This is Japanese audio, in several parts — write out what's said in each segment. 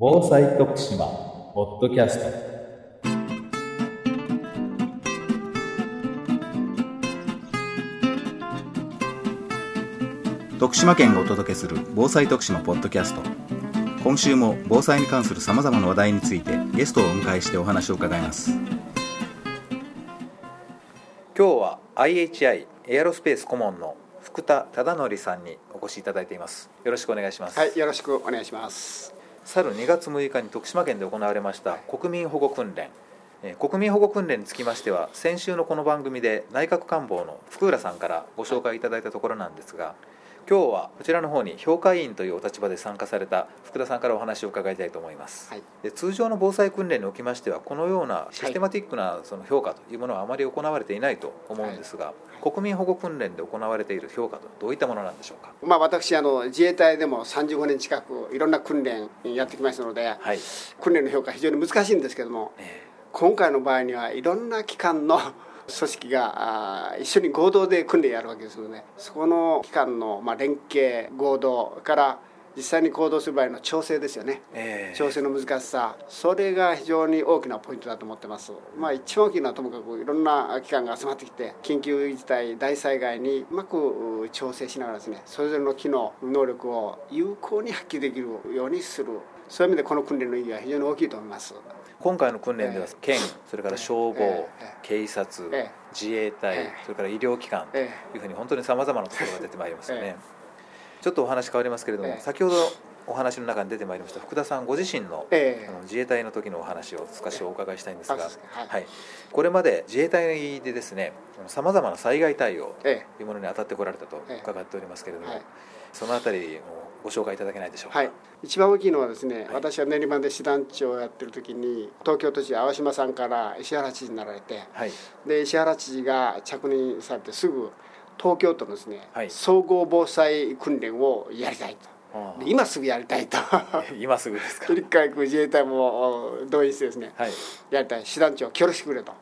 防災徳島ポッドキャスト。徳島県がお届けする防災徳島ポッドキャスト。今週も防災に関するさまざまな話題についてゲストをお迎えしてお話を伺います。今日は IHI エアロスペース顧問の福田忠則さんにお越しいただいています。よろしくお願いします。はい、よろしくお願いします。去る2月6日に徳島県で行われました国民保護訓練。えー国民保護訓練につきましては先週のこの番組で内閣官房の福浦さんからご紹介いただいたところなんですが今日はこちらの方に評価委員というお立場で参加された福田さんからお話を伺いたいと思います、はい。で通常の防災訓練におきましてはこのようなシステマティックなその評価というものはあまり行われていないと思うんですが、国民保護訓練で行われている評価とどういったものなんでしょうか？まあ、私あの自衛隊でも35年近くいろんな訓練やってきましたので、はい、訓練の評価非常に難しいんですけども、え。今回の場合にはいろんな機関の組織が一緒に合同で訓練やるわけですので、そこの機関のまあ連携合同から実際に行動する場合の調整ですよね。ええ。調整の難しさ。それが非常に大きなポイントだと思ってます、まあ、一番大きいのはともかくいろんな機関が集まってきて緊急事態大災害にうまく調整しながらですねそれぞれの機能能力を有効に発揮できるようにするそういう意味でこの訓練の意義は非常に大きいと思います。今回の訓練ではええ。県それから消防、ええ。警察、ええ。自衛隊、ええ。それから医療機関とえ。いうふうに本当にさまざまなところが出てまいりますよね、えちょっとお話変わりますけれども、ええ。先ほどお話の中に出てまいりました福田さんご自身の,、ええ。あの自衛隊の時のお話を少しお伺いしたいんですが、はい。はい、これまで自衛隊でですねさまざまな災害対応えというものに当たってこられたとええ伺っておりますけれども、はい。そのあたりをご紹介いただけないでしょうか。はい、一番大きいのはですね、はい。私は練馬で師団長をやってる時に東京都知事淡島さんから石原知事になられてはい。で石原知事が着任されてすぐ東京都のですね、はい。総合防災訓練をやりたいと。今すぐやりたいと。今すぐですか。一回自衛隊も動員してですねはい。やりたい。師団長協力してくれと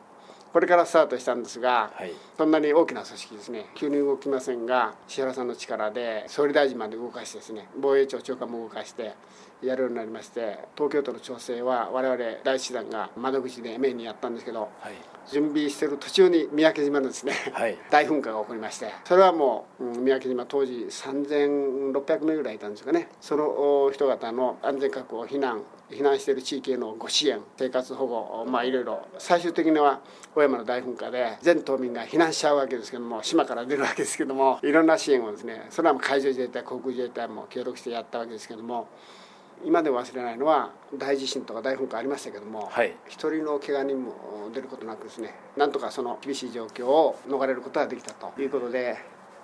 これからスタートしたんですが、はい。そんなに大きな組織ですね。急に動きませんが石原さんの力で総理大臣まで動かしてですね防衛庁長官も動かしてやるようになりまして東京都の調整は我々第一師団が窓口でメインにやったんですけどはい準備してる途中に三宅島のですね、はい。大噴火が起こりましてそれはもう、うん三宅島当時3600名ぐらいいたんですかね。そのお人方の安全確保避難避難している地域へのご支援生活保護まあいろいろ最終的には小山の大噴火で全島民が避難しちゃうわけですけども島から出るわけですけどもいろんな支援をですねそれはもう海上自衛隊航空自衛隊も協力してやったわけですけども今でも忘れないのは大地震とか大噴火ありましたけども、はい。一人の怪我人も出ることなくですねなんとかその厳しい状況を逃れることができたということで、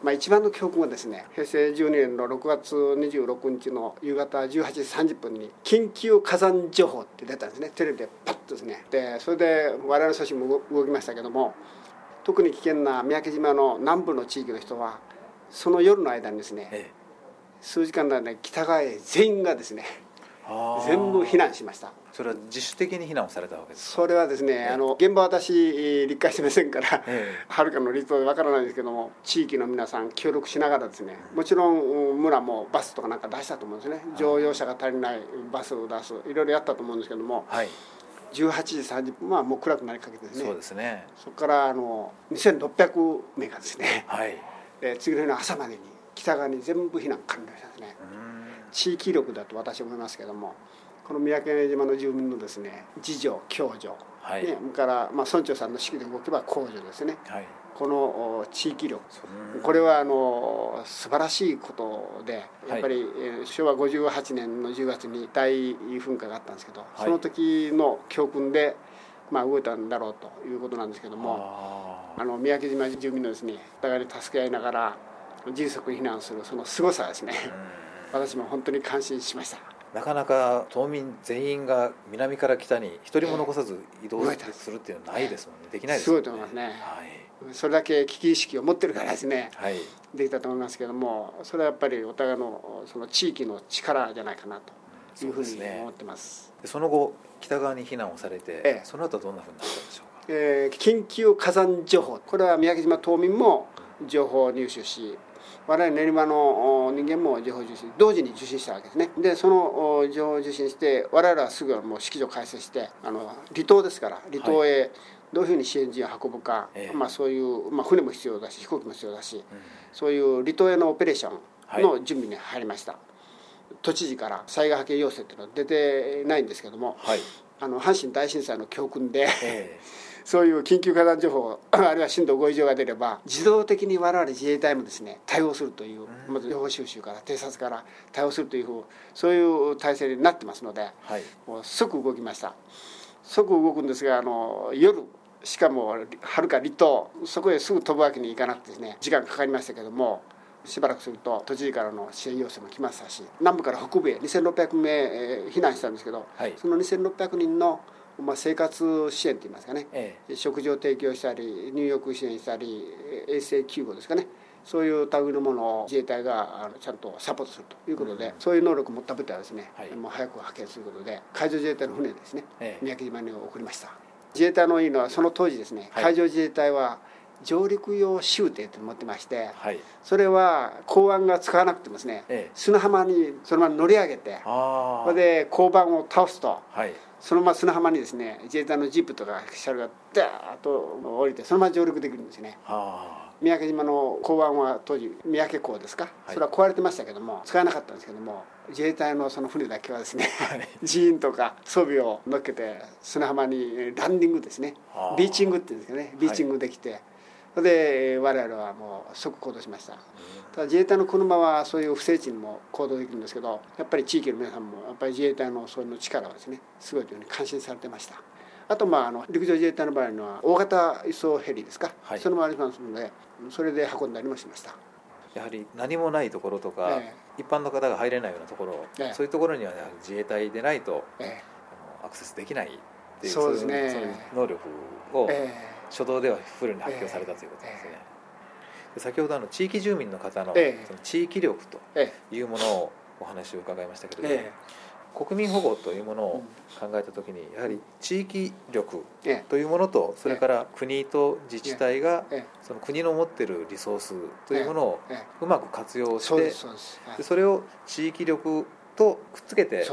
まあ、一番の教訓はですね平成12年の6月26日の夕方18時30分に緊急火山情報って出たんですね。テレビでパッとですね。でそれで我々の組織も動動きましたけども特に危険な三宅島の南部の地域の人はその夜の間にですねええ。数時間の間に北側へ全員がですね全部避難しました。それは自主的に避難をされたわけですか？それはですねあの現場は私えー立会してませんからえはるかの離島でわからないんですけども地域の皆さん協力しながらですねもちろんうん村もバスとかなんか出したと思うんですね。乗用車が足りないバスを出すいろいろやったと思うんですけどもはい、18時30分はもう暗くなりかけてですねそうですね。そこからあの2600名がですねはい。で次の日の朝までに北側に全部避難完了したんですね。地域力だと私は思いますけどもこの三宅島の住民のですね自助共助はい、ね、それから、まあ、村長さんの指揮で動けば公助ですね。はい。このお地域力。う。んこれはあの素晴らしいことでやっぱり、えー昭和58年の10月に大噴火があったんですけど、その時の教訓で、まあ、動いたんだろうということなんですけどもああの三宅島住民のですね互いに助け合いながら迅速に避難するその凄さですね私も本当に感心しました。なかなか島民全員が南から北に一人も残さず移動ええするっていうのはないですもんね。できないですすもんごいと思いますねはい。それだけ危機意識を持ってるからですねはい。できたと思いますけどもそれはやっぱりお互いのその地域の力じゃないかなというふうに思ってます。でその後北側に避難をされて、ええその後どんなふうになったんでしょうか？えー緊急火山情報これは宮城島島民も情報を入手し我々練馬の人間も情報受信同時に受信したわけですね。でその情報受信して我々はすぐもう式場開設してあの離島ですから離島へどういうふうに支援人を運ぶか、ええ。まあ、そういう、まあ、船も必要だし飛行機も必要だし、うん。そういう離島へのオペレーションの準備に入りました、都知事から災害派遣要請っていうのは出てないんですけどもはい。あの阪神大震災の教訓でえ そういう緊急火山情報 あるいは震度5以上が出れば自動的に我々自衛隊もですね対応するというまず情報収集から偵察から対応するというそういう体制になってますのでえはい。もう即動きました。即動くんですがあの夜しかもはるか離島そこへすぐ飛ぶわけにいかなくてですね時間かかりましたけどもしばらくすると都知事からの支援要請も来ましたし南部から北部へ2600名、えー避難したんですけど、はい。その2600人の、まあ、生活支援といいますかね。え食事を提供したり入浴支援したり衛生救護ですかね。そういう類のものを自衛隊があのちゃんとサポートするということで、そういう能力を持った部隊はですね、はい。もう早く派遣することで海上自衛隊の船ですね、ええ。三宅島に送りました。自衛隊のいいのはその当時ですね、はい。海上自衛隊は上陸用舟艇と持ってましてはい。それは港湾が使わなくてもですね、ええ。砂浜にそのまま乗り上げてそれで港湾を倒すとはいそのまま砂浜にですね自衛隊のジープとか車両がダーッと降りてそのまま上陸できるんですね。あ。三宅島の港湾は当時三宅港ですか、はい。それは壊れてましたけども使えなかったんですけども自衛隊のその船だけはですねあはい。人員とか装備を乗っけて砂浜にランディングですね。ビーチングっていうんですかね。ビーチングできて、それで我々はもう即行動しました。ただ自衛隊の車はそういう不正地にも行動できるんですけどやっぱり地域の皆さんもやっぱり自衛隊のそういう力はですねすごいというふうに感心されてました。あとまああの陸上自衛隊の場合のは大型輸送ヘリですか、はい。それもありますのでそれで運んだりもしました。やはり何もないところとか、え一般の方が入れないようなところ、ええ。そういうところには自衛隊でないとえあのアクセスできないっていうそうですね。能力をええ初動ではフルに発揮されたということですね、えで先ほどあの地域住民の方の,、ええ。その地域力とええいうものをお話を伺いましたけれども、え国民保護というものを考えた時にやはり地域力ええ。というものとそれから国と自治体がええ。その国の持ってるリソースというものをええ。うまく活用してそれを地域力とくっつけて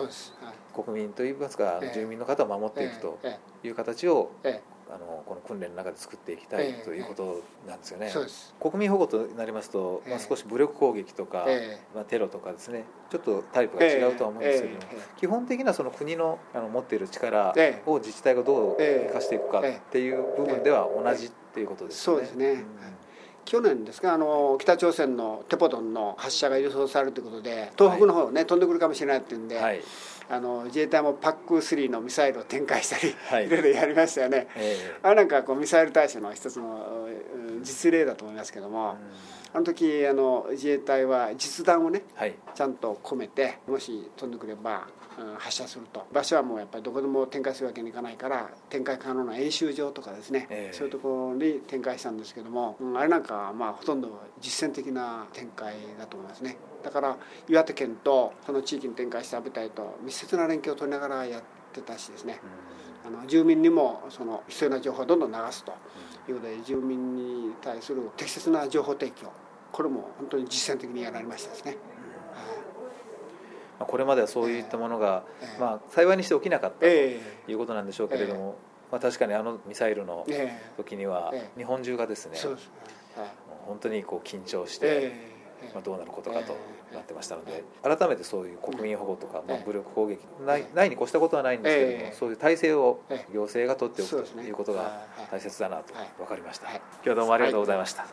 国民といいますか住民の方を守っていくとえ。いう形をええあのこの訓練の中で作っていきたいええ。ということなんですよね。国民保護となりますと、まあ、ええ少し武力攻撃とか、えまあ、テロとかですねちょっとタイプが違うとは思うんですけれども、基本的なその国のあの持っている力ええ。を自治体がどうええ。生かしていくかっていう部分では同じっていうことですよね。そうですね。ん去年ですかあの北朝鮮のテポドンの発射が予想されるということで東北の方ね、飛んでくるかもしれないっていうんで、はい、あの自衛隊もパック3のミサイルを展開したり、はい。い、ろいろやりましたよね。えあれなんかこうミサイル対処の一つのうん実例だと思いますけどえも、うん。あの時あの自衛隊は実弾をねはい。ちゃんと込めてもし飛んでくれば、うん発射すると。場所はもうやっぱりどこでも展開するわけにいかないから展開可能な演習場とかですね、ええ。そういうところに展開したんですけども、うんあれなんかはまあほとんど実践的な展開だと思いますね。だから岩手県とその地域に展開した部隊と密接な連携を取りながらやってたしですね。あの住民にもその必要な情報をどんどん流すということで住民に対する適切な情報提供。これも本当に実践的にやられましたですね。まあ、これまではそういったものが、ええ。まあ、幸いにして起きなかったとえいうことなんでしょうけれども、まあ、確かにあのミサイルのええ。時にはええ。日本中がですね、本当にこう緊張して、ええ。まあ、どうなることかとええ。なってましたので、改めてそういう国民保護とか、まあええ、武力攻撃ないええないに越したことはないんですけれども、ええ。そういう体制をええ。行政が取っておくということがはい。大切だなとはい。分かりました、はい。今日はどうもありがとうございました、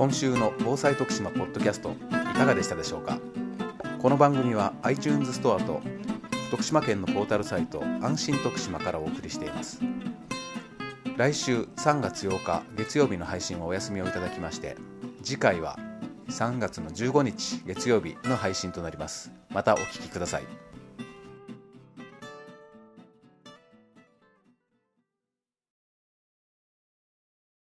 今週の防災徳島ポッドキャストいかがでしたでしょうか？この番組は iTunes ストアと徳島県のポータルサイト安心徳島からお送りしています。来週3月8日月曜日の配信はお休みをいただきまして次回は3月の15日月曜日の配信となります。またお聞きください。